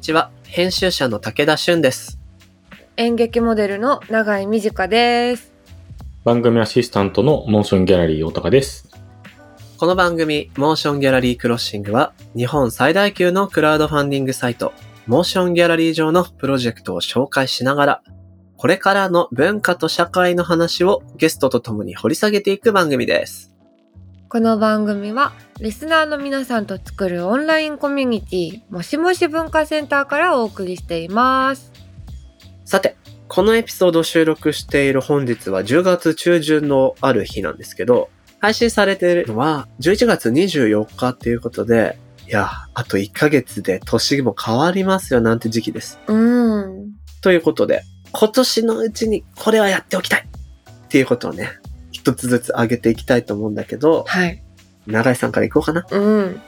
こんにちは。編集者の武田俊です。演劇モデルの永井美智香です。番組アシスタントのモーションギャラリー大高です。この番組、モーションギャラリークロッシングは、日本最大級のクラウドファンディングサイト、モーションギャラリー上のプロジェクトを紹介しながら、これからの文化と社会の話をゲストと共に掘り下げていく番組です。この番組はリスナーの皆さんと作るオンラインコミュニティもしもし文化センターからお送りしています。さて、このエピソードを収録している本日は10月中旬のある日なんですけど、配信されているのは11月24日っていうことで、いや、あと1ヶ月で年も変わりますよなんて時期です。うん。ということで、今年のうちにこれはやっておきたいっていうことをね、一つずつ上げていきたいと思うんだけど、はい。長井さんからいこうかな。うん。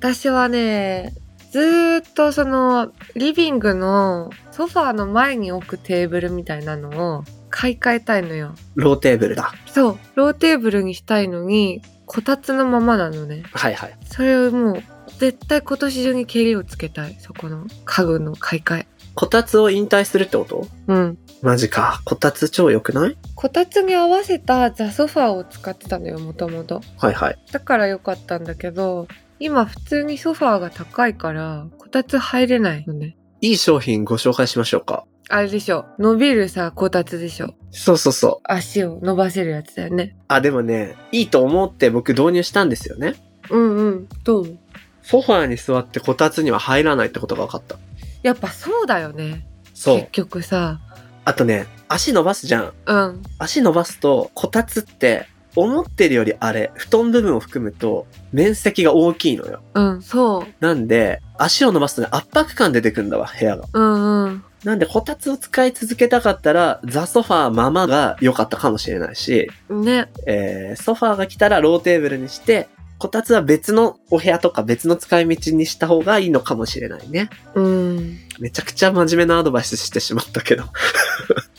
私はね、ずーっとそのリビングのソファーの前に置くテーブルみたいなのを買い替えたいのよ。ローテーブルだ。そう、ローテーブルにしたいのに、こたつのままなのね。はいはい。それをもう、絶対今年中にケリをつけたい。そこの家具の買い替え。こたつを引退するってこと？うん。マジか。こたつ超良くない？こたつに合わせたザ・ソファーを使ってたのよ、もともと。はいはい。だから良かったんだけど、今普通にソファーが高いから、こたつ入れないのね。いい商品ご紹介しましょうか。あれでしょ。伸びるさ、こたつでしょ。そうそうそう。足を伸ばせるやつだよね。あ、でもね、いいと思って僕導入したんですよね。うんうん。どう？ソファーに座ってこたつには入らないってことが分かった。やっぱそうだよね。そう。結局さ。あとね、足伸ばすじゃん。うん。足伸ばすと、こたつって、思ってるよりあれ、布団部分を含むと、面積が大きいのよ。うん、そう。なんで、足を伸ばすとね、圧迫感出てくんだわ、部屋が。うんうん。なんで、こたつを使い続けたかったら、ザ・ソファーままが良かったかもしれないし、ね。えー、ソファーが来たらローテーブルにして、こたつは別のお部屋とか別の使い道にした方がいいのかもしれないね。うん。めちゃくちゃ真面目なアドバイスしてしまったけど。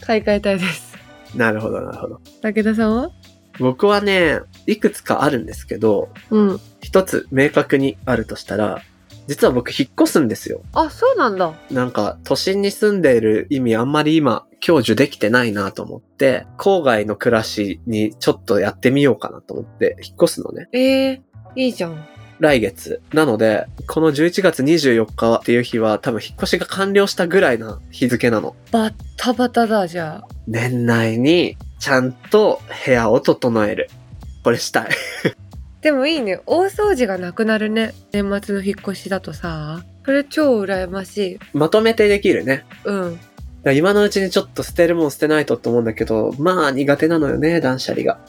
買い替えたいです。なるほど、なるほど。武田さんは？僕はね、いくつかあるんですけど、うん。一つ明確にあるとしたら、実は僕引っ越すんですよ。あ、そうなんだ。なんか都心に住んでいる意味あんまり今享受できてないなと思って、郊外の暮らしにちょっとやってみようかなと思って引っ越すのね。ええいいじゃん。来月。なので、この11月24日っていう日は多分引っ越しが完了したぐらいな日付なの。バッタバタだ、じゃあ。年内にちゃんと部屋を整える。これしたい。でもいいね。大掃除がなくなるね。年末の引っ越しだとさ。それ超羨ましい。まとめてできるね。うん。今のうちにちょっと捨てるもん捨てないとって思うんだけど、まあ苦手なのよね、断捨離が。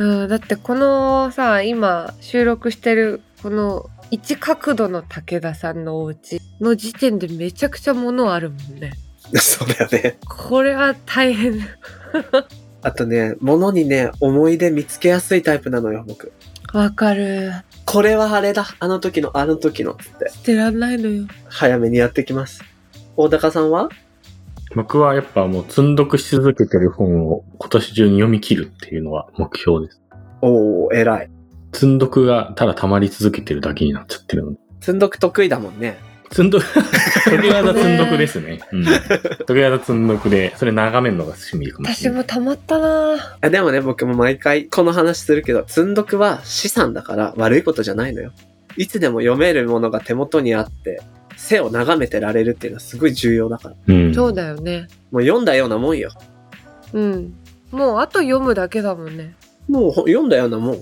うん、だってこのさ、今収録してるこの一角度の武田さんのお家の時点でめちゃくちゃ物あるもんね。そうだよね。これは大変。あとね、物にね、思い出見つけやすいタイプなのよ、僕。わかる。これはあれだ。あの時の、あの時の、つって。捨てらんないのよ。早めにやってきます。大高さんは？僕はやっぱもう積んどくし続けてる本を今年中に読み切るっていうのは目標です。おー、偉い。積んどくがただ溜まり続けてるだけになっちゃってるので。積んどく得意だもんね。積んどく、時技積んどくですね。うん。時技積んどくで、それ眺めるのが趣味かもし私れない。もたまったなあでもね、僕も毎回この話するけど、積んどくは資産だから悪いことじゃないのよ。いつでも読めるものが手元にあって、背を眺めてられるっていうのはすごい重要だから。うん。そうだよね。もう読んだようなもんよ。うん。もうあと読むだけだもんね。もうほ読んだようなもん。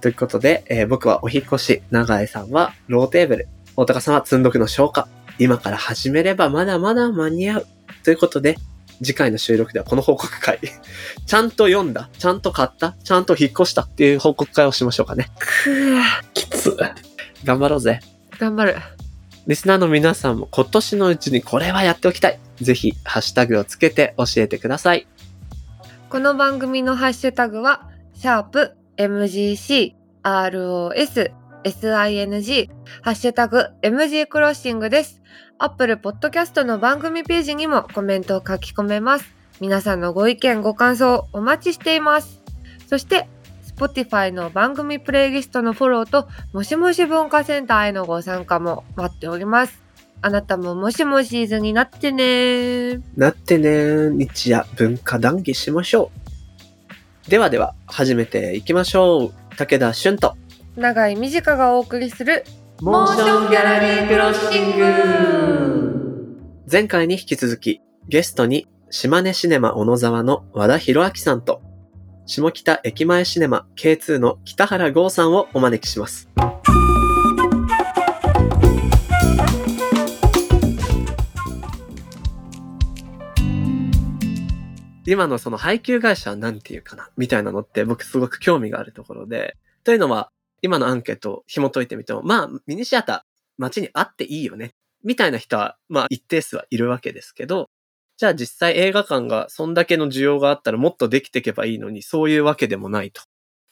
ということで、えー僕はお引っ越し、長井さんはローテーブル、大高さんは積んどくの消化。今から始めればまだまだ間に合う。ということで、次回の収録ではこの報告会。ちゃんと読んだ、ちゃんと買った、ちゃんと引っ越したっていう報告会をしましょうかね。くぅ。きつ。頑張ろうぜ。頑張る。リスナーの皆さんも今年のうちにこれはやっておきたい。ぜひ、ハッシュタグをつけて教えてください。この番組のハッシュタグは、シャープ MGC ROS SING ハッシュタグ MG クロッシングです。Apple Podcast の番組ページにもコメントを書き込めます。皆さんのご意見、ご感想お待ちしています。そして、Spotify の番組プレイリストのフォローと、もしもし文化センターへのご参加も待っております。あなたももしもシーズンになってねなってね、日夜文化談義しましょう。ではでは、始めていきましょう。武田俊と、長い短がお送りするモーションギャラリークロッシング前回に引き続き、ゲストに島根シネマ小野沢の和田博明さんと、下北駅前シネマ K2 の北原剛さんをお招きします。今のその配給会社は何て言うかなみたいなのって僕すごく興味があるところで、というのは、今のアンケートを紐解いてみても、まあ、ミニシアター、街にあっていいよね。みたいな人は、まあ、一定数はいるわけですけど、じゃあ実際映画館がそんだけの需要があったらもっとできていけばいいのに、そういうわけでもないと。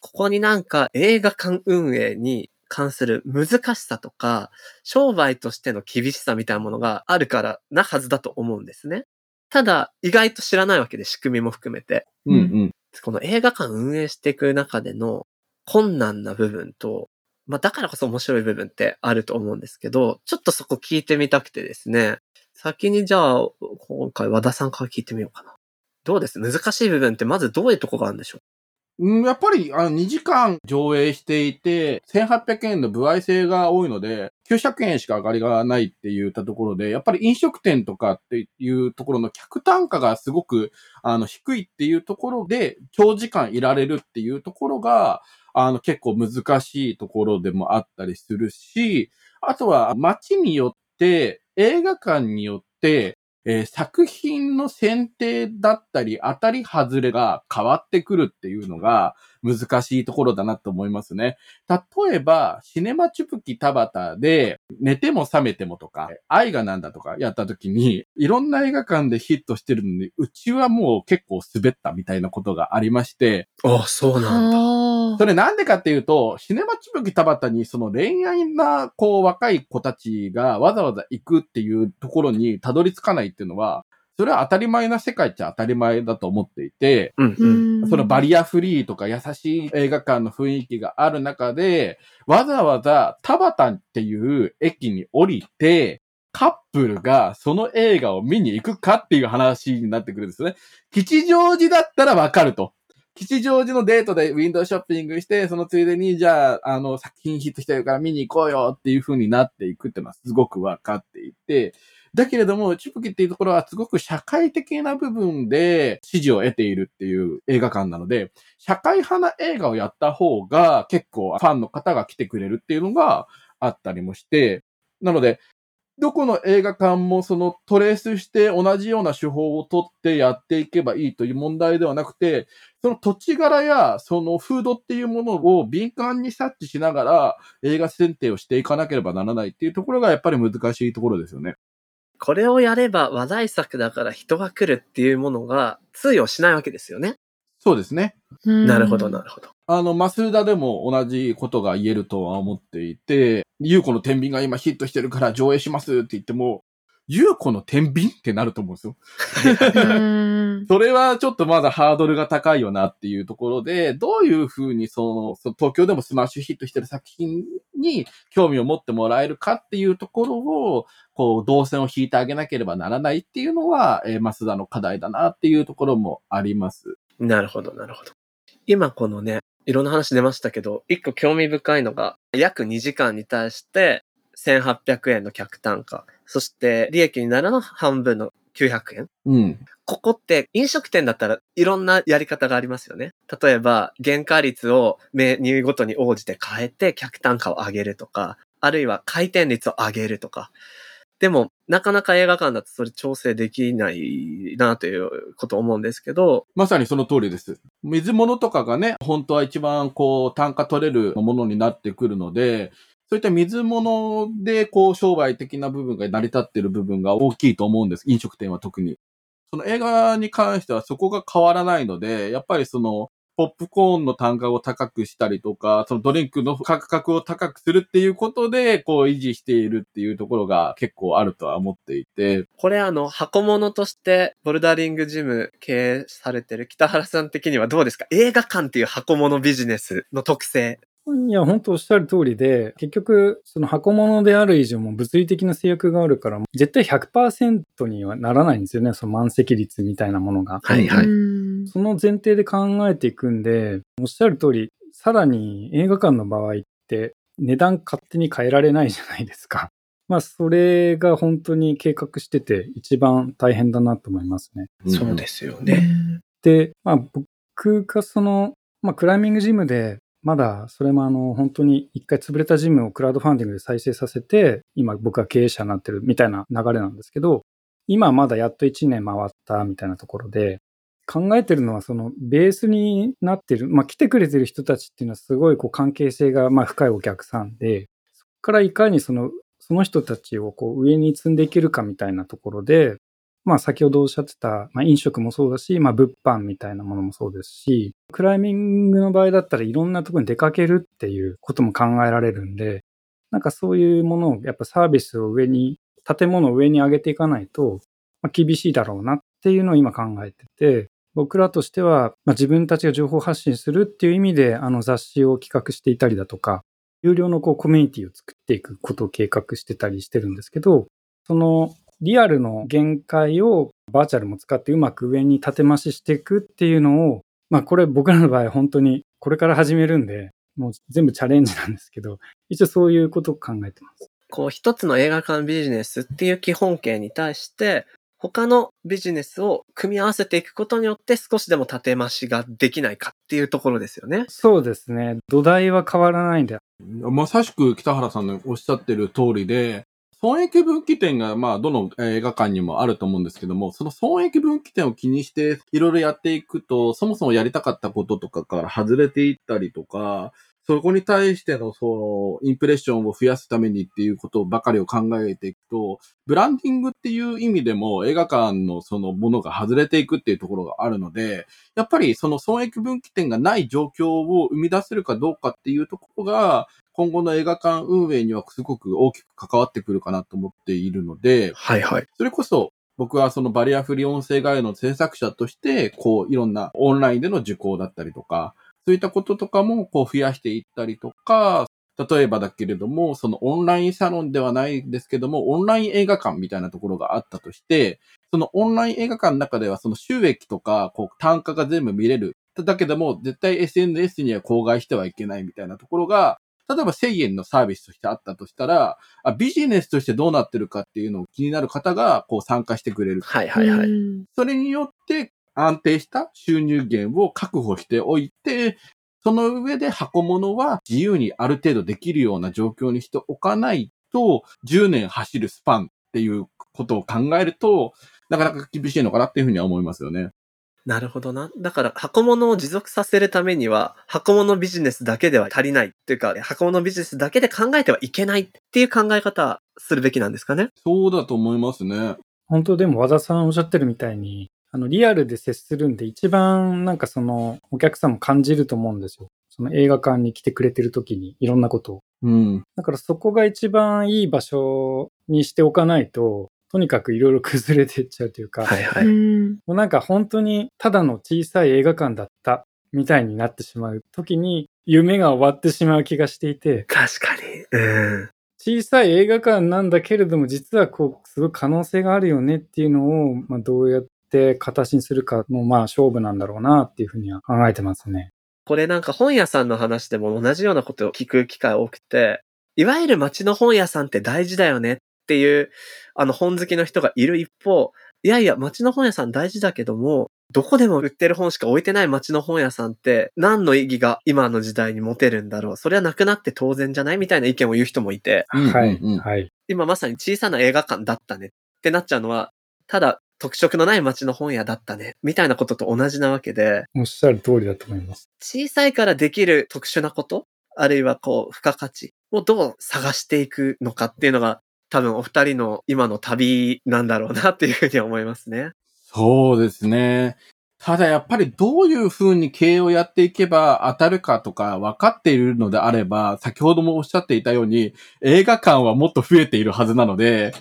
ここになんか映画館運営に関する難しさとか、商売としての厳しさみたいなものがあるからなはずだと思うんですね。ただ、意外と知らないわけで、仕組みも含めて。うんうん。この映画館運営していく中での困難な部分と、まあだからこそ面白い部分ってあると思うんですけど、ちょっとそこ聞いてみたくてですね、先にじゃあ、今回和田さんから聞いてみようかな。どうです？難しい部分ってまずどういうとこがあるんでしょう？うんやっぱり、あの、2時間上映していて、1800円の歩合制が多いので、900円しか上がりがないって言ったところで、やっぱり飲食店とかっていうところの客単価がすごく、あの、低いっていうところで、長時間いられるっていうところが、あの、結構難しいところでもあったりするし、あとは街によって、映画館によって、えー作品の選定だったり、当たり外れが変わってくるっていうのが難しいところだなと思いますね。例えば、シネマチュプキ田畑で、寝ても覚めてもとか、愛がなんだとかやった時に、いろんな映画館でヒットしてるのに、うちはもう結構滑ったみたいなことがありまして、うああ、そうなんだ。あそれなんでかっていうと、シネマチュプキ田畑にその恋愛な、こう、若い子たちがわざわざ行くっていうところにたどり着かないっていうのは、それは当たり前な世界っちゃ当たり前だと思っていて、うんうん。そのバリアフリーとか優しい映画館の雰囲気がある中で、わざわざ田畑っていう駅に降りて、カップルがその映画を見に行くかっていう話になってくるんですよね。吉祥寺だったらわかると。吉祥寺のデートでウィンドウショッピングして、そのついでに、じゃあ、あの、作品ヒットしてるから見に行こうよっていう風になっていくっていうのはすごくわかっていて、だけれども、チュプキっていうところはすごく社会的な部分で支持を得ているっていう映画館なので、社会派な映画をやった方が結構ファンの方が来てくれるっていうのがあったりもして、なので、どこの映画館もそのトレースして同じような手法を取ってやっていけばいいという問題ではなくて、その土地柄やその風土っていうものを敏感に察知しながら映画選定をしていかなければならないっていうところがやっぱり難しいところですよね。これをやれば話題作だから人が来るっていうものが通用しないわけですよね。そうですね。なるほど、なるほど。あの、マスーダでも同じことが言えるとは思っていて、ユーコの天秤が今ヒットしてるから上映しますって言っても、ユーコの天秤ってなると思うんですよ。うんそれはちょっとまだハードルが高いよなっていうところで、どういうふうにその、その東京でもスマッシュヒットしてる作品に興味を持ってもらえるかっていうところを、こう、動線を引いてあげなければならないっていうのは、えー、マスダの課題だなっていうところもあります。なるほど、なるほど。今このね、いろんな話出ましたけど、一個興味深いのが、約2時間に対して1800円の客単価、そして利益になるの半分の900円。うん。ここって飲食店だったらいろんなやり方がありますよね。例えば、原価率をメニューごとに応じて変えて客単価を上げるとか、あるいは回転率を上げるとか。でも、なかなか映画館だとそれ調整できないなということを思うんですけど、まさにその通りです。水物とかがね、本当は一番こう単価取れるものになってくるので、そういった水物でこう商売的な部分が成り立っている部分が大きいと思うんです。飲食店は特に。その映画に関してはそこが変わらないので、やっぱりそのポップコーンの単価を高くしたりとか、そのドリンクの価格を高くするっていうことで、こう維持しているっていうところが結構あるとは思っていて、これあの、箱物としてボルダリングジム経営されてる北原さん的にはどうですか？映画館っていう箱物ビジネスの特性。いや、本当おっしゃる通りで、結局、その箱物である以上も物理的な制約があるから、絶対100%にはならないんですよね、その満席率みたいなものが。はいはい。うんその前提で考えていくんで、おっしゃる通り、さらに映画館の場合って値段勝手に変えられないじゃないですか。まあ、それが本当に計画してて一番大変だなと思いますね。そうですよね。で、まあ、僕がその、まあ、クライミングジムで、まだそれもあの、本当に一回潰れたジムをクラウドファンディングで再生させて、今僕が経営者になってるみたいな流れなんですけど、今まだやっと1年回ったみたいなところで、考えてるのはそのベースになってる、まあ来てくれてる人たちっていうのはすごいこう関係性がまあ深いお客さんで、そこからいかにその、その人たちをこう上に積んでいけるかみたいなところで、まあ先ほどおっしゃってた、まあ飲食もそうだし、まあ物販みたいなものもそうですし、クライミングの場合だったらいろんなところに出かけるっていうことも考えられるんで、なんかそういうものをやっぱサービスを上に、建物を上に上げていかないと、まあ、厳しいだろうなっていうのを今考えてて、僕らとしては、まあ、自分たちが情報発信するっていう意味で、あの雑誌を企画していたりだとか、有料のこうコミュニティを作っていくことを計画してたりしてるんですけど、そのリアルの限界をバーチャルも使ってうまく上に立て増ししていくっていうのを、まあこれ僕らの場合本当にこれから始めるんで、もう全部チャレンジなんですけど、一応そういうことを考えてます。こう一つの映画館ビジネスっていう基本形に対して、他のビジネスを組み合わせていくことによって少しでも立て増しができないかっていうところですよね。そうですね。土台は変わらないんで。まさしく北原さんのおっしゃってる通りで、損益分岐点が、まあ、どの映画館にもあると思うんですけども、その損益分岐点を気にしていろいろやっていくと、そもそもやりたかったこととかから外れていったりとか、そこに対しての、その、インプレッションを増やすためにっていうことばかりを考えていくと、ブランディングっていう意味でも映画館のそのものが外れていくっていうところがあるので、やっぱりその損益分岐点がない状況を生み出せるかどうかっていうところが、今後の映画館運営にはすごく大きく関わってくるかなと思っているので、はいはい。それこそ僕はそのバリアフリー音声ガイドの制作者として、こういろんなオンラインでの受講だったりとか、そういったこととかもこう増やしていったりとか、例えばだけれども、そのオンラインサロンではないんですけども、オンライン映画館みたいなところがあったとして、そのオンライン映画館の中ではその収益とか、こう単価が全部見れる。だけども、絶対 SNS には口外してはいけないみたいなところが、例えば1000円のサービスとしてあったとしたら、あビジネスとしてどうなってるかっていうのを気になる方がこう参加してくれる。はいはいはい。うんそれによって安定した収入源を確保しておいて、その上で箱物は自由にある程度できるような状況にしておかないと、10年走るスパンっていうことを考えると、なかなか厳しいのかなっていうふうには思いますよね。なるほどな。だから、箱物を持続させるためには、箱物ビジネスだけでは足りないっていうか、箱物ビジネスだけで考えてはいけないっていう考え方するべきなんですかね？そうだと思いますね。本当でも和田さんおっしゃってるみたいに、あの、リアルで接するんで一番なんかそのお客さんも感じると思うんですよ。その映画館に来てくれてる時にいろんなことを。うん。だからそこが一番いい場所にしておかないと、とにかくいろいろ崩れていっちゃうというか、はいはい。うんもうなんか本当にただの小さい映画館だったみたいになってしまう時に夢が終わってしまう気がしていて、確かに。うん。小さい映画館なんだけれども実はこうすごい可能性があるよねっていうのを、まあ、どうやって形にするかのまあ勝負なんだろうなっていうふうには考えてますね。これなんか本屋さんの話でも同じようなことを聞く機会多くて、いわゆる街の本屋さんって大事だよねっていう、あの本好きの人がいる一方、いやいや、街の本屋さん大事だけども、どこでも売ってる本しか置いてない街の本屋さんって何の意義が今の時代に持てるんだろうそれはなくなって当然じゃないみたいな意見を言う人もいて、うんはい、はい。今まさに小さな映画館だったねってなっちゃうのは、ただ特色のない街の本屋だったねみたいなことと同じなわけで、おっしゃる通りだと思います。小さいからできる特殊なこと、あるいはこう、付加価値？をどう探していくのかっていうのが、多分お二人の今の旅なんだろうなっていうふうに思いますね。そうですね。ただやっぱりどういう風に経営をやっていけば当たるかとか分かっているのであれば、先ほどもおっしゃっていたように、映画館はもっと増えているはずなので、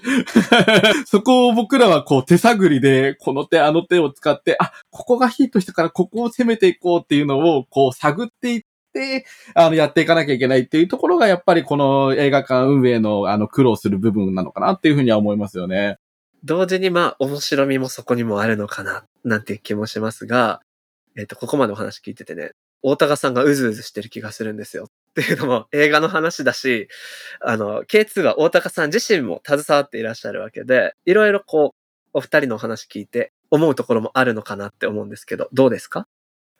そこを僕らはこう手探りで、この手あの手を使って、あ、ここがヒットしたからここを攻めていこうっていうのをこう探っていって、あの、やっていかなきゃいけないっていうところが、やっぱりこの映画館運営の、あの、苦労する部分なのかなっていうふうには思いますよね。同時にまあ面白みもそこにもあるのかな、なんていう気もしますが、えっ、と、ここまでお話聞いててね、大高さんがうずうずしてる気がするんですよ。っていうのも映画の話だし、あの、K2 は大高さん自身も携わっていらっしゃるわけで、いろいろこう、お二人のお話聞いて思うところもあるのかなって思うんですけど、どうですか？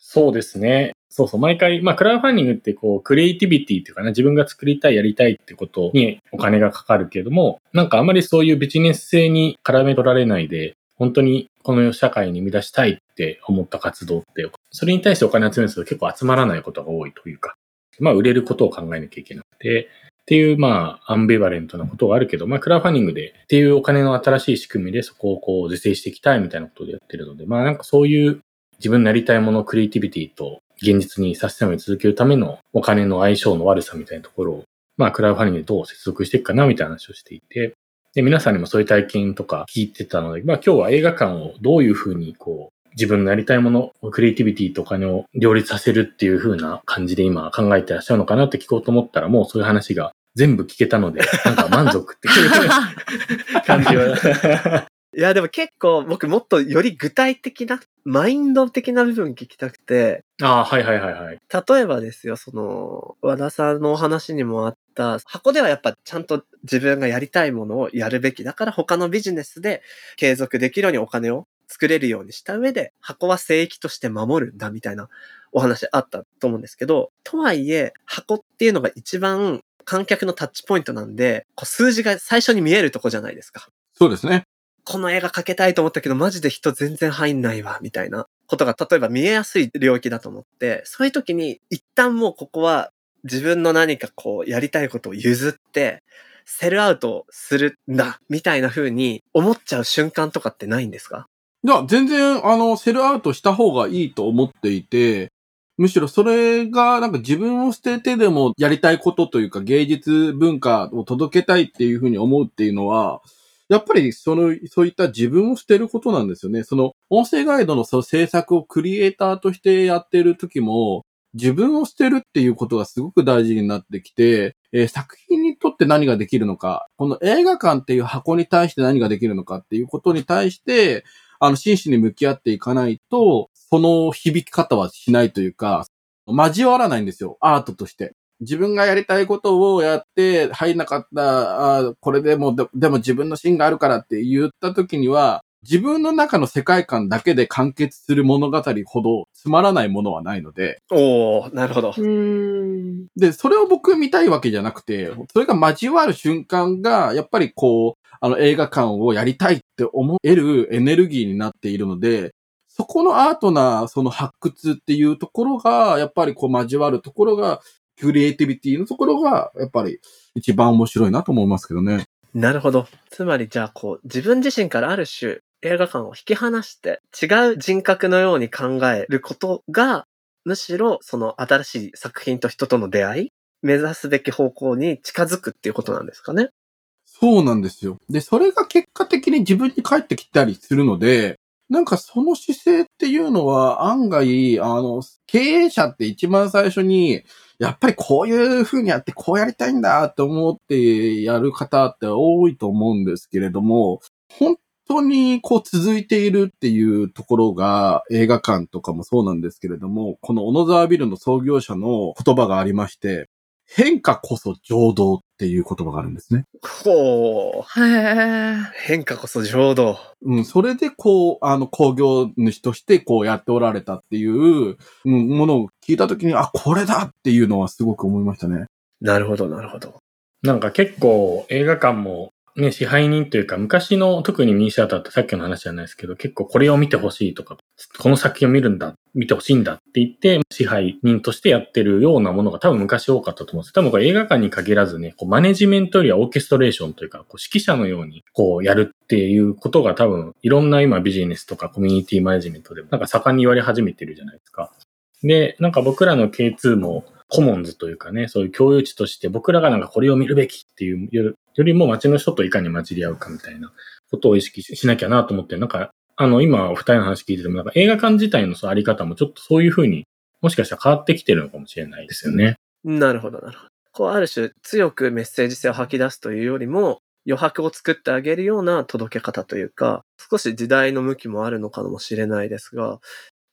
そうですね。そうそう。毎回、まあ、クラウドファンディングってこう、クリエイティビティっていうかな、自分が作りたい、やりたいってことにお金がかかるけれども、なんかあまりそういうビジネス性に絡め取られないで、本当にこの社会に生み出したいって思った活動って、それに対してお金集めると結構集まらないことが多いというか、まあ、売れることを考えなきゃいけなくて、っていう、まあ、アンビバレントなことがあるけど、まあ、クラウファンディングで、っていうお金の新しい仕組みでそこをこう、是正していきたいみたいなことでやってるので、まあ、なんかそういう自分のやりたいもの、クリエイティビティと現実にサステナブルに続けるためのお金の相性の悪さみたいなところを、まあ、クラウドファンディングでどう接続していくかなみたいな話をしていて、で、皆さんにもそういう体験とか聞いてたので、まあ、今日は映画館をどういうふうにこう、自分のやりたいもの、クリエイティビティとお金を両立させるっていう風な感じで今考えてらっしゃるのかなって聞こうと思ったら、もうそういう話が全部聞けたので、なんか満足っていう 感じは。いや、でも結構僕もっとより具体的な、マインド的な部分聞きたくて、ああ、はいはいはいはい。例えばですよ、その、和田さんのお話にもあった、箱ではやっぱちゃんと自分がやりたいものをやるべきだから他のビジネスで継続できるようにお金を作れるようにした上で、箱は聖域として守るんだみたいなお話あったと思うんですけど、とはいえ、箱っていうのが一番観客のタッチポイントなんで、こう数字が最初に見えるとこじゃないですか。そうですね。この映画かけたいと思ったけど、マジで人全然入んないわ、みたいなことが、例えば見えやすい領域だと思って、そういう時に、一旦もうここは自分の何かこう、やりたいことを譲って、セルアウトするんだ、みたいな風に思っちゃう瞬間とかってないんですか？いや、全然、あの、セルアウトした方がいいと思っていて、むしろそれが、なんか自分を捨ててでもやりたいことというか芸術文化を届けたいっていうふうに思うっていうのは、やっぱりその、そういった自分を捨てることなんですよね。その、音声ガイドのその制作をクリエイターとしてやってる時も、自分を捨てるっていうことがすごく大事になってきて、えー作品にとって何ができるのか、この映画館っていう箱に対して何ができるのかっていうことに対して、あの、真摯に向き合っていかないと、その響き方はしないというか、交わらないんですよ、アートとして。自分がやりたいことをやって入んなかった、あーこれでもで、でも自分の芯があるからって言った時には、自分の中の世界観だけで完結する物語ほどつまらないものはないので、おー、なるほど。ん。で、それを僕見たいわけじゃなくて、それが交わる瞬間が、やっぱりこう、あの映画館をやりたいって思えるエネルギーになっているので、そこのアートな、その発掘っていうところが、やっぱりこう交わるところが、クリエイティビティのところが、やっぱり一番面白いなと思いますけどね。なるほど。つまりじゃあこう、自分自身からある種、映画館を引き離して、違う人格のように考えることが、むしろその新しい作品と人との出会い目指すべき方向に近づくっていうことなんですかね。そうなんですよ。で、それが結果的に自分に返ってきたりするので、なんかその姿勢っていうのは案外、あの、経営者って一番最初に、やっぱりこういう風にやってこうやりたいんだって思ってやる方って多いと思うんですけれども、本当にこう続いているっていうところが映画館とかもそうなんですけれども、この小野沢ビルの創業者の言葉がありまして、変化こそ浄土っていう言葉があるんですね。ほう。へえ。変化こそ浄土。うん、それでこう、あの、工業主としてこうやっておられたっていう、うんものを聞いたときに、あ、これだっていうのはすごく思いましたね。なるほど、なるほど。なんか結構映画館もね、支配人というか、昔の特にミニシアターってさっきの話じゃないですけど、結構これを見てほしいとか、この作品を見るんだ、見てほしいんだって言って、支配人としてやってるようなものが多分昔多かったと思うんです。多分これ映画館に限らずね、こうマネジメントよりはオーケストレーションというか、こう指揮者のようにこうやるっていうことが多分いろんな今ビジネスとかコミュニティマネジメントでもなんか盛んに言われ始めてるじゃないですか。で、なんか僕らの K2 もコモンズというかね、そういう共有地として僕らがなんかこれを見るべきっていうよりも街の人といかに混じり合うかみたいなことを意識ししなきゃなと思って、なんか、あの、今、お二人の話聞いてても、なんか映画館自体のそのあり方もちょっとそういうふうに、もしかしたら変わってきてるのかもしれないですよね。なるほど、なるほど。こう、ある種、強くメッセージ性を吐き出すというよりも、余白を作ってあげるような届け方というか、少し時代の向きもあるのかもしれないですが、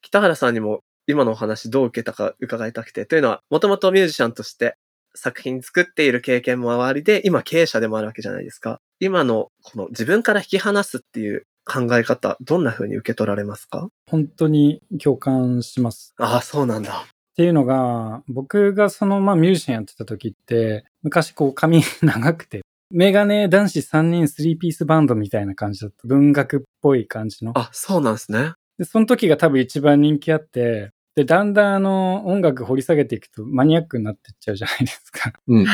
北原さんにも今のお話どう受けたか伺いたくて、というのは、もともとミュージシャンとして作品作っている経験もありで、今経営者でもあるわけじゃないですか。今のこの自分から引き離すっていう考え方、どんな風に受け取られますか？本当に共感します。ああ、そうなんだ。っていうのが、僕がその、まあ、ミュージシャンやってた時って、昔こう髪長くて、メガネ男子3人3ピースバンドみたいな感じだった。文学っぽい感じの。あ、そうなんですね。で、その時が多分一番人気あって、で、だんだんあの、音楽掘り下げていくとマニアックになってっちゃうじゃないですか。うんうん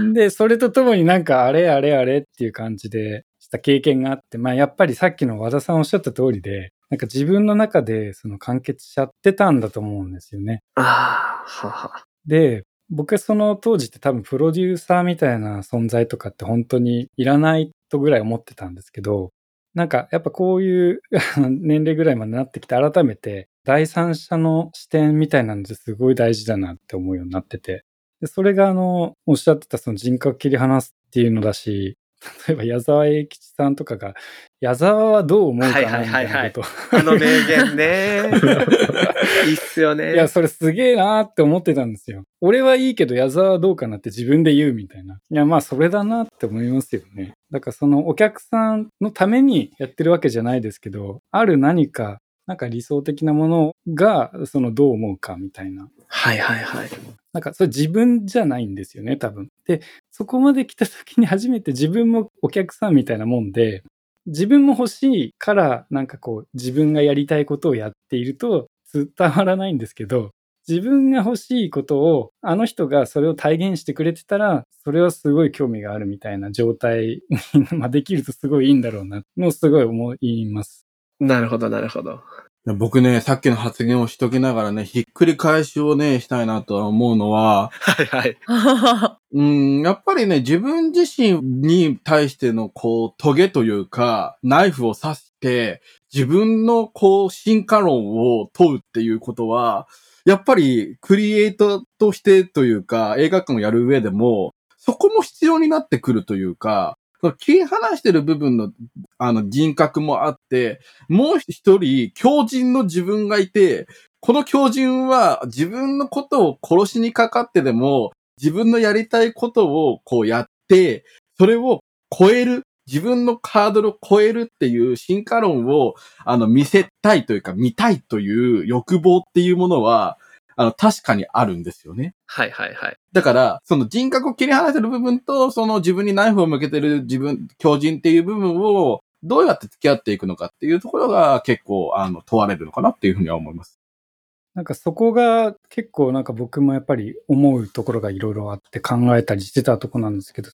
うん で、それとともになんかあれあれあれっていう感じでした経験があって、まあやっぱりさっきの和田さんおっしゃった通りで、なんか自分の中でその完結しちゃってたんだと思うんですよね。ああ、はは。で、僕はその当時って多分プロデューサーみたいな存在とかって本当にいらないとぐらい思ってたんですけど、なんかやっぱこういう 年齢ぐらいまでなってきて改めて第三者の視点みたいなのってすごい大事だなって思うようになってて。で、それがあの、おっしゃってたその人格切り離すっていうのだし、例えば矢沢永吉さんとかが、矢沢はどう思うかなみたいなことをあの名言ね。いいっすよね。いや、それすげえなーって思ってたんですよ。俺はいいけど矢沢はどうかなって自分で言うみたいな。いや、まあそれだなって思いますよね。だからそのお客さんのためにやってるわけじゃないですけど、ある何か、なんか理想的なものが、そのどう思うかみたいな。はいはいはい。なんかそれ自分じゃないんですよね、多分。で、そこまで来た時に初めて自分もお客さんみたいなもんで、自分も欲しいから、なんかこう、自分がやりたいことをやっていると伝わらないんですけど、自分が欲しいことを、あの人がそれを体現してくれてたら、それはすごい興味があるみたいな状態にまあできるとすごいいいんだろうな、のをすごい思います。なるほどなるほど。僕ね、さっきの発言をしときながらね、ひっくり返しをね、したいなとは思うのは、はいはい。うん、やっぱりね、自分自身に対しての、こう、トゲというか、ナイフを刺して、自分の、こう、進化論を問うっていうことは、やっぱり、クリエイトとしてというか、映画館をやる上でも、そこも必要になってくるというか、切り離してる部分の、あの、人格もあって、もう一人、強靭の自分がいて、この強靭は自分のことを殺しにかかってでも、自分のやりたいことをこうやって、それを超える、自分のハードルを超えるっていう進化論を、あの、見せたいというか、見たいという欲望っていうものは、あの、確かにあるんですよね。はいはいはい。だから、その人格を切り離せる部分と、その自分にナイフを向けてる自分、強靭っていう部分を、どうやって付き合っていくのかっていうところが結構、あの、問われるのかなっていうふうには思います。なんかそこが結構なんか僕もやっぱり思うところがいろいろあって考えたりしてたとこなんですけど、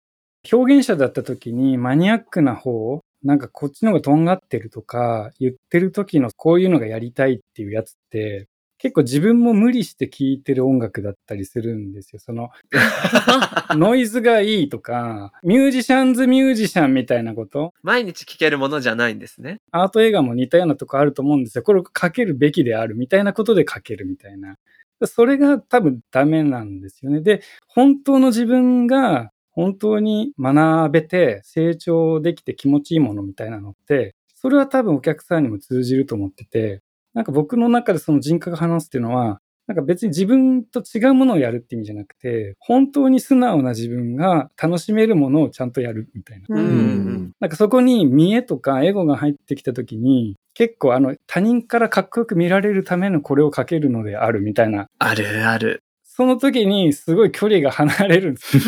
表現者だった時にマニアックな方、なんかこっちの方がとんがってるとか、言ってる時のこういうのがやりたいっていうやつって、結構自分も無理して聴いてる音楽だったりするんですよ。その、ノイズがいいとか、ミュージシャンズミュージシャンみたいなこと、毎日聞けるものじゃないんですね。アート映画も似たようなとこあると思うんですよ。これを書けるべきであるみたいなことで書けるみたいな。それが多分ダメなんですよね。で、本当の自分が本当に学べて成長できて気持ちいいものみたいなのって、それは多分お客さんにも通じると思ってて、なんか僕の中でその人格話すっていうのは、なんか別に自分と違うものをやるって意味じゃなくて、本当に素直な自分が楽しめるものをちゃんとやるみたいな。なんかそこに見栄とかエゴが入ってきた時に、結構あの他人からかっこよく見られるためのこれをかけるのであるみたいな。あるある。その時にすごい距離が離れるんです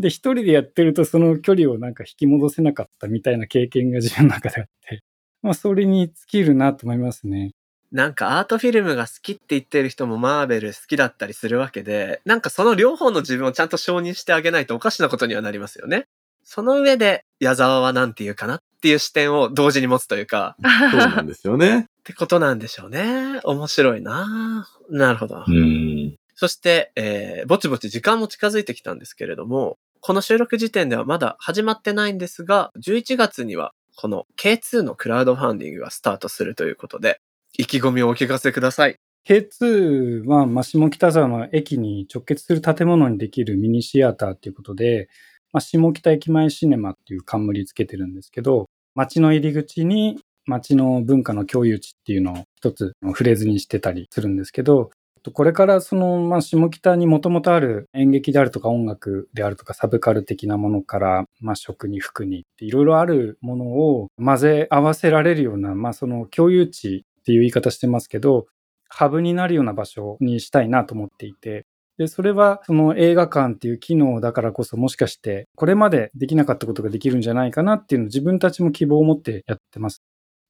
で、一人でやってるとその距離をなんか引き戻せなかったみたいな経験が自分の中であって、まあそれに尽きるなと思いますね。なんかアートフィルムが好きって言ってる人もマーベル好きだったりするわけで、なんかその両方の自分をちゃんと承認してあげないとおかしなことにはなりますよね。その上で、矢沢はなんて言うかなっていう視点を同時に持つというか、そうなんですよね。ってことなんでしょうね。面白いななるほど。うん。そして、えーぼちぼち時間も近づいてきたんですけれども、この収録時点ではまだ始まってないんですが、11月にはこの K2 のクラウドファンディングがスタートするということで、意気込みをお聞かせください。K2 は、まあ、下北沢の駅に直結する建物にできるミニシアターっていうことで、まあ、下北駅前シネマっていう冠つけてるんですけど、街の入り口に街の文化の共有地っていうのを一つフレーズにしてたりするんですけど、これからその、まあ、下北にもともとある演劇であるとか音楽であるとかサブカル的なものから、まあ、食に服にっていろいろあるものを混ぜ合わせられるような、まあ、その共有地っていう言い方してますけど、ハブになるような場所にしたいなと思っていて、で、それはその映画館っていう機能だからこそもしかしてこれまでできなかったことができるんじゃないかなっていうのを自分たちも希望を持ってやってます。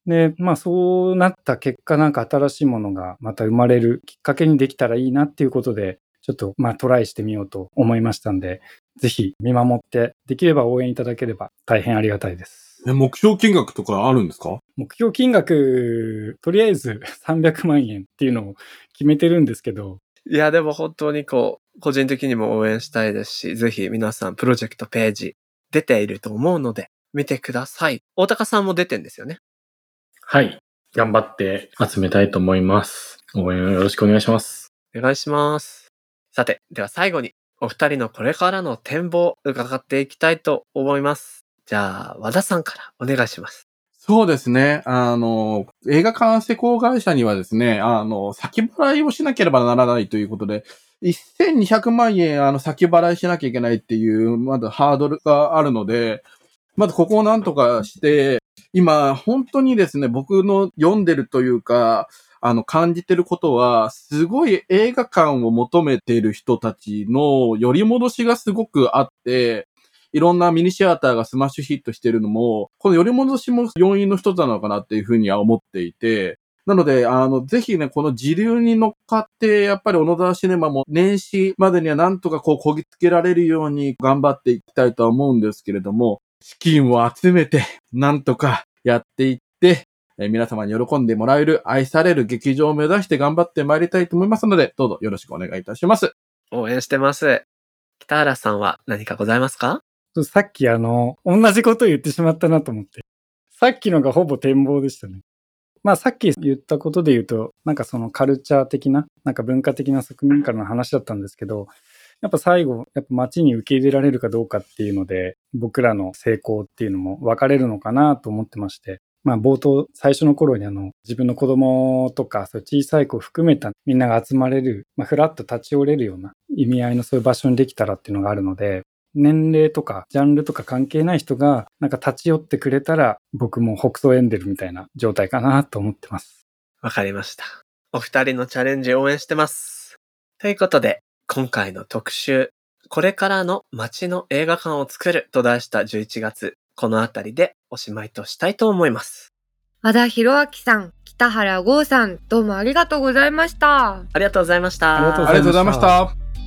で、まあそうなった結果なんか新しいものがまた生まれるきっかけにできたらいいなっていうことで、ちょっとまあトライしてみようと思いましたんで、ぜひ見守ってできれば応援いただければ大変ありがたいです。え、目標金額とかあるんですか？目標金額、とりあえず300万円っていうのを決めてるんですけど。いや、でも本当にこう、個人的にも応援したいですし、ぜひ皆さんプロジェクトページ出ていると思うので、見てください。大高さんも出てんですよね。はい。頑張って集めたいと思います。応援よろしくお願いします。お願いします。さて、では最後に、お二人のこれからの展望伺っていきたいと思います。じゃあ、和田さんからお願いします。そうですね。あの、映画館施工会社にはですね、あの、先払いをしなければならないということで、1200万円、あの、先払いしなきゃいけないっていう、まだハードルがあるので、まずここをなんとかして、今、本当にですね、僕の読んでるというか、あの、感じてることは、すごい映画館を求めている人たちの寄り戻しがすごくあって、いろんなミニシアターがスマッシュヒットしてるのも、この寄り戻しも要因の一つなのかなっていうふうには思っていて、なので、あの、ぜひね、この時流に乗っかって、やっぱり小野沢シネマも年始までにはなんとかこう、こぎつけられるように頑張っていきたいとは思うんですけれども、資金を集めて、なんとかやっていって、え皆様に喜んでもらえる、愛される劇場を目指して頑張ってまいりたいと思いますので、どうぞよろしくお願いいたします。応援してます。北原さんは何かございますか？さっきあの、同じこと言ってしまったなと思って。さっきのがほぼ展望でしたね。まあさっき言ったことで言うと、なんかそのカルチャー的な、なんか文化的な側面からの話だったんですけど、やっぱ最後、やっぱ街に受け入れられるかどうかっていうので、僕らの成功っていうのも分かれるのかなと思ってまして、まあ冒頭、最初の頃にあの、自分の子供とか、そう小さい子を含めたみんなが集まれる、まあふらっと立ち寄れるような意味合いのそういう場所にできたらっていうのがあるので、年齢とかジャンルとか関係ない人がなんか立ち寄ってくれたら僕も北総エンデルみたいな状態かなと思ってます。わかりました。お二人のチャレンジ応援してます。ということで、今回の特集、これからの街の映画館を作ると題した11月、このあたりでおしまいとしたいと思います。和田博明さん、北原剛さん、どうもありがとうございました。ありがとうございました。ありがとうございました。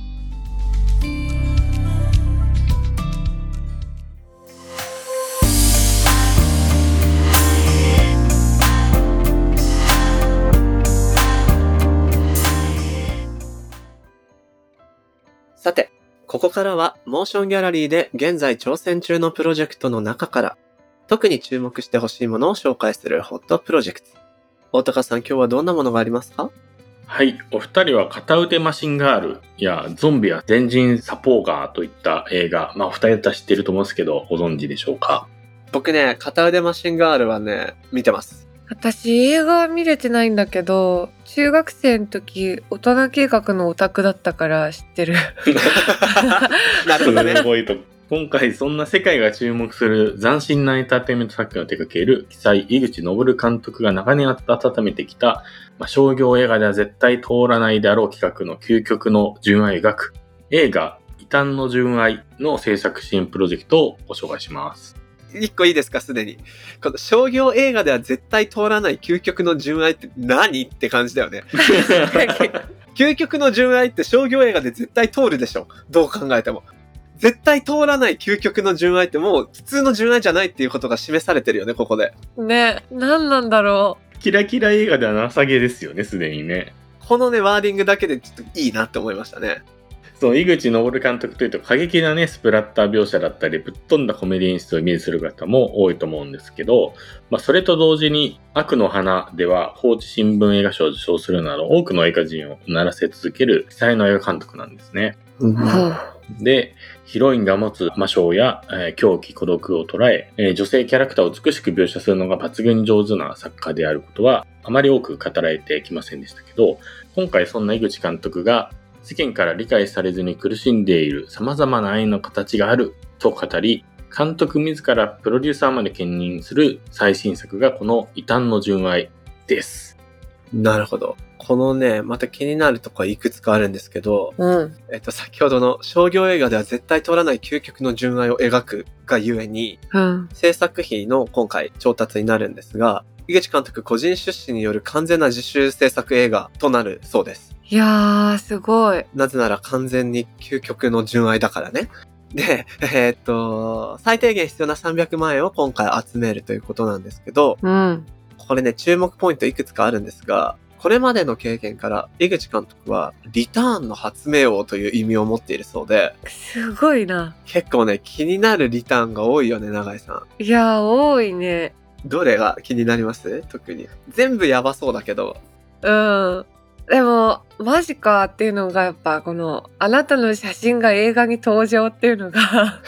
さて、ここからはモーションギャラリーで現在挑戦中のプロジェクトの中から特に注目してほしいものを紹介するホットプロジェクト。大高さん今日はどんなものがありますか？はい。お二人は片腕マシンガールやゾンビや全人サポーガーといった映画、まあお二人だったら知ってると思うんですけど、ご存知でしょうか？僕ね、片腕マシンガールはね、見てます。私映画は見れてないんだけど中学生の時大人計画のオタクだったから知ってる なるほどね 今回そんな世界が注目する斬新なエンターテインメント作品を手掛ける記載井口昇監督が長年温めてきた、まあ、商業映画では絶対通らないであろう企画の究極の純愛学映画異端の純愛の制作支援プロジェクトをご紹介します。一個いいですか、すでに。この商業映画では絶対通らない究極の純愛って何？って感じだよね。究極の純愛って商業映画で絶対通るでしょ？どう考えても。絶対通らない究極の純愛ってもう普通の純愛じゃないっていうことが示されてるよね、ここで。ね、何なんだろう。キラキラ映画では情けですよね、すでにね。このね、ワーディングだけでちょっといいなって思いましたね。そう、井口昇監督というと過激なね、スプラッター描写だったり、ぶっ飛んだコメディ演出をイメージする方も多いと思うんですけど、まあ、それと同時に、悪の花では、放置新聞映画賞を受賞するなど、多くの映画人を鳴らせ続ける、期待の映画監督なんですね。で、ヒロインが持つ魔性や、えー狂気、孤独を捉ええー女性キャラクターを美しく描写するのが抜群に上手な作家であることは、あまり多く語られてきませんでしたけど、今回そんな井口監督が世間から理解されずに苦しんでいる様々な愛の形があると語り、監督自らプロデューサーまで兼任する最新作がこの異端の純愛です。なるほど。このね、また気になるとこはいくつかあるんですけど、うん。えっと、先ほどの商業映画では絶対通らない究極の純愛を描くがゆえに、うん。制作費の今回調達になるんですが、井口監督個人出資による完全な自主制作映画となるそうです。いやー、すごい。なぜなら完全に究極の純愛だからね。で、えーっと、最低限必要な300万円を今回集めるということなんですけど、うん。これね、注目ポイントいくつかあるんですが、これまでの経験から、井口監督は、リターンの発明王という意味を持っているそうで、すごいな。結構ね、気になるリターンが多いよね、永井さん。いやー、多いね。どれが気になります？特に。全部やばそうだけど。うん。でも、マジかっていうのがやっぱこの、あなたの写真が映画に登場っていうのが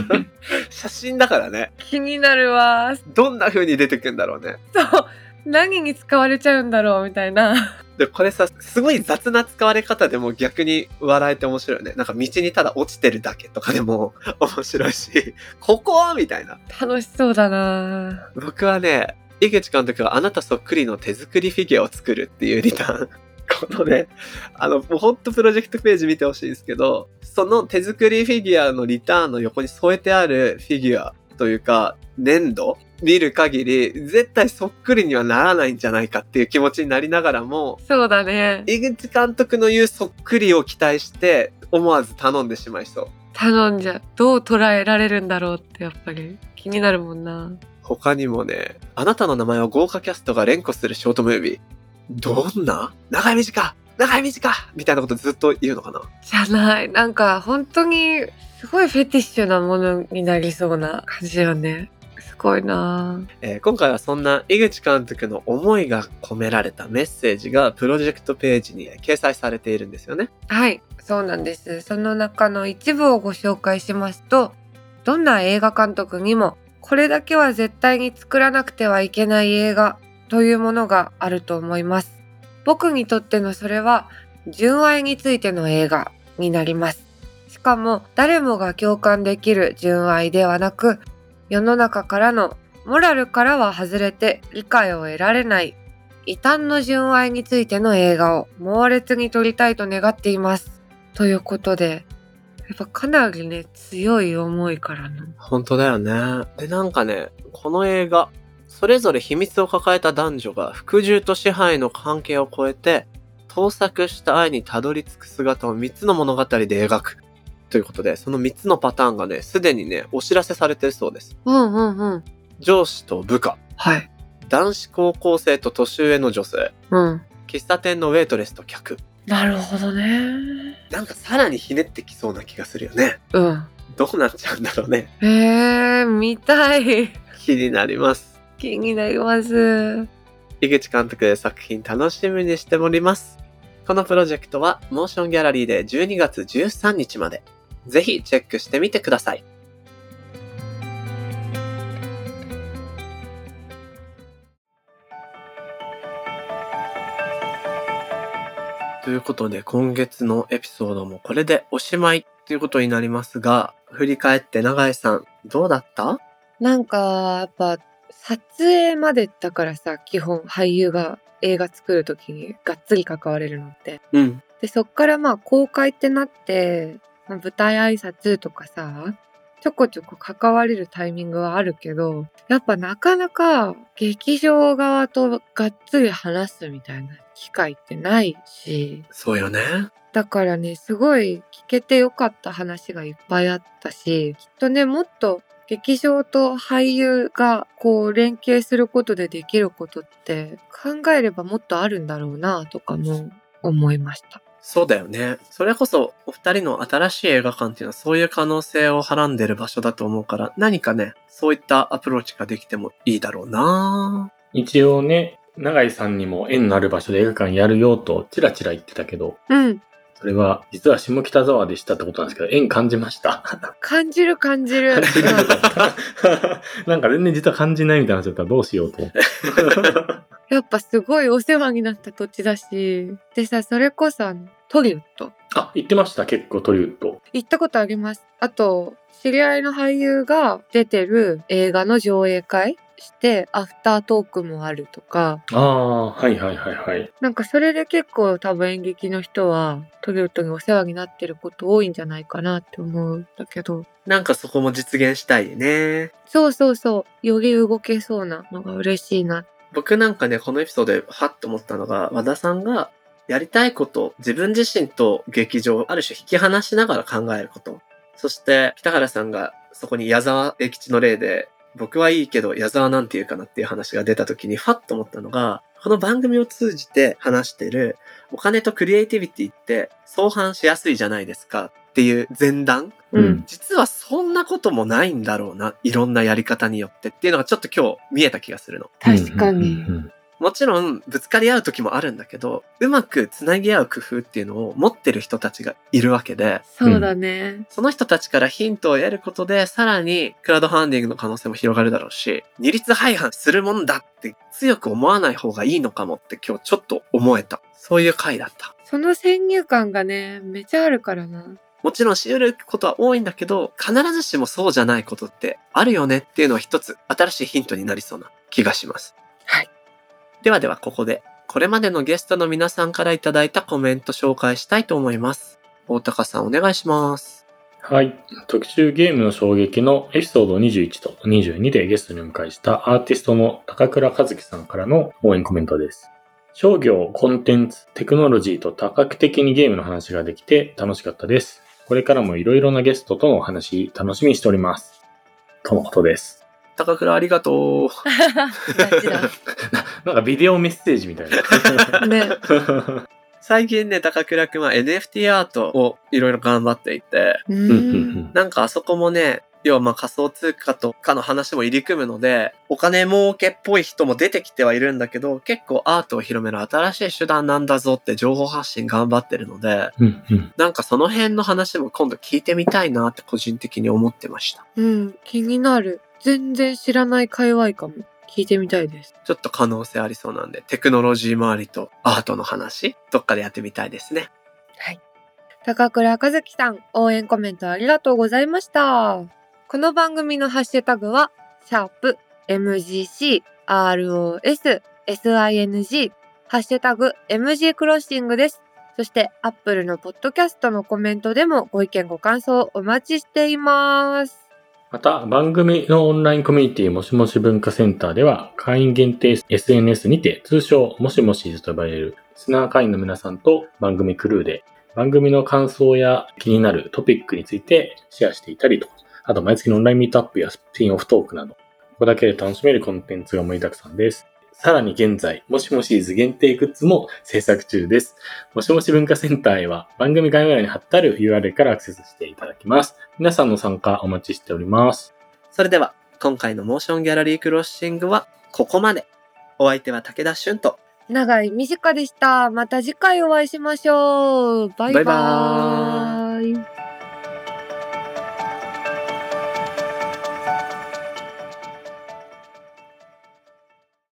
写真だからね。気になるわ。どんな風に出てくんだろうね。そう。何に使われちゃうんだろうみたいな。で、これさ、すごい雑な使われ方でも逆に笑えて面白いよね。なんか道にただ落ちてるだけとかでも面白いし、ここみたいな。楽しそうだな僕はね、井口監督があなたそっくりの手作りフィギュアを作るっていうリターン。このね、あの、もうほんとプロジェクトページ見てほしいんですけど、その手作りフィギュアのリターンの横に添えてあるフィギュアというか、粘土見る限り、絶対そっくりにはならないんじゃないかっていう気持ちになりながらも、そうだね。井口監督の言うそっくりを期待して、思わず頼んでしまいそう。頼んじゃう。どう捉えられるんだろうってやっぱり気になるもんな。他にもね、あなたの名前を豪華キャストが連呼するショートムービー。どんな？長い短長い短みたいなことずっと言うのかな？じゃない。なんか本当にすごいフェティッシュなものになりそうな感じよね。すごいなえー今回はそんな井口監督の思いが込められたメッセージがプロジェクトページに掲載されているんですよね。はい、そうなんです。その中の一部をご紹介しますと、どんな映画監督にも、これだけは絶対に作らなくてはいけない映画というものがあると思います。僕にとってのそれは、純愛についての映画になります。しかも、誰もが共感できる純愛ではなく、世の中からのモラルからは外れて理解を得られない異端の純愛についての映画を猛烈に撮りたいと願っています。ということで、やっぱかなりね、強い思いからの。本当だよね。で、なんかね、この映画、それぞれ秘密を抱えた男女が服従と支配の関係を超えて、盗作した愛にたどり着く姿を3つの物語で描く。ということで、その3つのパターンがね、すでにね、お知らせされてるそうです。うんうんうん。上司と部下、はい。男子高校生と年上の女性、うん。喫茶店のウェイトレスと客。なるほどね。なんかさらにひねってきそうな気がするよね。うん。どうなっちゃうんだろうね。えー、見たい。気になります。気になります。井口監督で作品楽しみにしております。このプロジェクトはモーションギャラリーで12月13日まで。ぜひチェックしてみてください。ということで今月のエピソードもこれでおしまいということになりますが、振り返って永井さんどうだった？なんか、やっぱ、撮影までだからさ、基本俳優が映画作るときにがっつり関われるのって。うん。で、そっからまあ公開ってなって、まあ舞台挨拶とかさ、ちょこちょこ関われるタイミングはあるけど、やっぱなかなか劇場側とがっつり話すみたいな機会ってないし、そうよね。だからね、すごい聞けてよかった話がいっぱいあったし、きっとね、もっと劇場と俳優がこう連携することでできることって考えればもっとあるんだろうなとかも思いました。そうだよね。それこそ、お二人の新しい映画館っていうのはそういう可能性をはらんでる場所だと思うから、何かね、そういったアプローチができてもいいだろうな一応ね、永井さんにも縁のある場所で映画館やるよとチラチラ言ってたけど、うん。それは実は下北沢でしたってことなんですけど、縁感じました。感じる感じる。感じるなんか全然実は感じないみたいな話だったらどうしようと。やっぱすごいお世話になった土地だし。でさ、それこそあの、トリウッド。あ、言ってました結構トリウッド。行ったことあります。あと、知り合いの俳優が出てる映画の上映会して、アフタートークもあるとか、ああ、はいはいはいはい。なんかそれで結構多分演劇の人はトリウッドにお世話になってること多いんじゃないかなって思うんだけど、なんかそこも実現したいね。そうそうそう、より動けそうなのが嬉しいな。僕なんかね、このエピソードでハッと思ったのが、和田さんがやりたいこと、自分自身と劇場、ある種引き離しながら考えること。そして、北原さんがそこに矢沢永吉の例で、僕はいいけど矢沢なんて言うかなっていう話が出た時にファッと思ったのが、この番組を通じて話してるお金とクリエイティビティって相反しやすいじゃないですかっていう前段うん。実はそんなこともないんだろうな。いろんなやり方によってっていうのがちょっと今日見えた気がするの。確かに。うんうんうんもちろんぶつかり合う時もあるんだけど、うまくつなぎ合う工夫っていうのを持ってる人たちがいるわけで、そうだね。その人たちからヒントを得ることで、さらにクラウドファンディングの可能性も広がるだろうし、二律背反するもんだって強く思わない方がいいのかもって今日ちょっと思えた。そういう回だった。その先入観がね、めちゃあるからな。もちろんし得ることは多いんだけど、必ずしもそうじゃないことってあるよねっていうのは一つ新しいヒントになりそうな気がします。はい。ではではここで、これまでのゲストの皆さんからいただいたコメント紹介したいと思います。大高さんお願いします。はい。特集ゲームの衝撃のエピソード21と22でゲストにお迎えしたアーティストの高倉和樹さんからの応援コメントです。商業、コンテンツ、テクノロジーと多角的にゲームの話ができて楽しかったです。これからもいろいろなゲストとのお話楽しみにしております。とのことです。高倉ありがとう。なんかビデオメッセージみたいな。ね。最近ね、高倉くんは NFT アートをいろいろ頑張っていて、なんかあそこもね、要はまあ仮想通貨とかの話も入り組むので、お金儲けっぽい人も出てきてはいるんだけど、結構アートを広める新しい手段なんだぞって情報発信頑張ってるので、うんうんなんかその辺の話も今度聞いてみたいなって個人的に思ってました。うん、気になる。全然知らない界隈かも。聞いてみたいです。ちょっと可能性ありそうなんで、テクノロジー周りとアートの話、どっかでやってみたいですね。高倉和樹さん、応援コメントありがとうございました。この番組のハッシュタグは、シャープ MGC ROS SING ハッシュタグ MG クロッシングです。そして、アップルのポッドキャストのコメントでもご意見ご感想お待ちしています。また、番組のオンラインコミュニティもしもし文化センターでは、会員限定 SNS にて、通称もしもしと呼ばれる、スナー会員の皆さんと番組クルーで、番組の感想や気になるトピックについてシェアしていたりと、あと毎月のオンラインミートアップやスピンオフトークなど、ここだけで楽しめるコンテンツが盛りだくさんです。さらに現在、もしもしーず限定グッズも制作中です。もしもし文化センターへは番組概要欄に貼ってある URL からアクセスしていただきます。皆さんの参加お待ちしております。それでは、今回のモーションギャラリークロッシングはここまで。お相手は武田俊と、長い短でした。また次回お会いしましょう。バイババイバーイ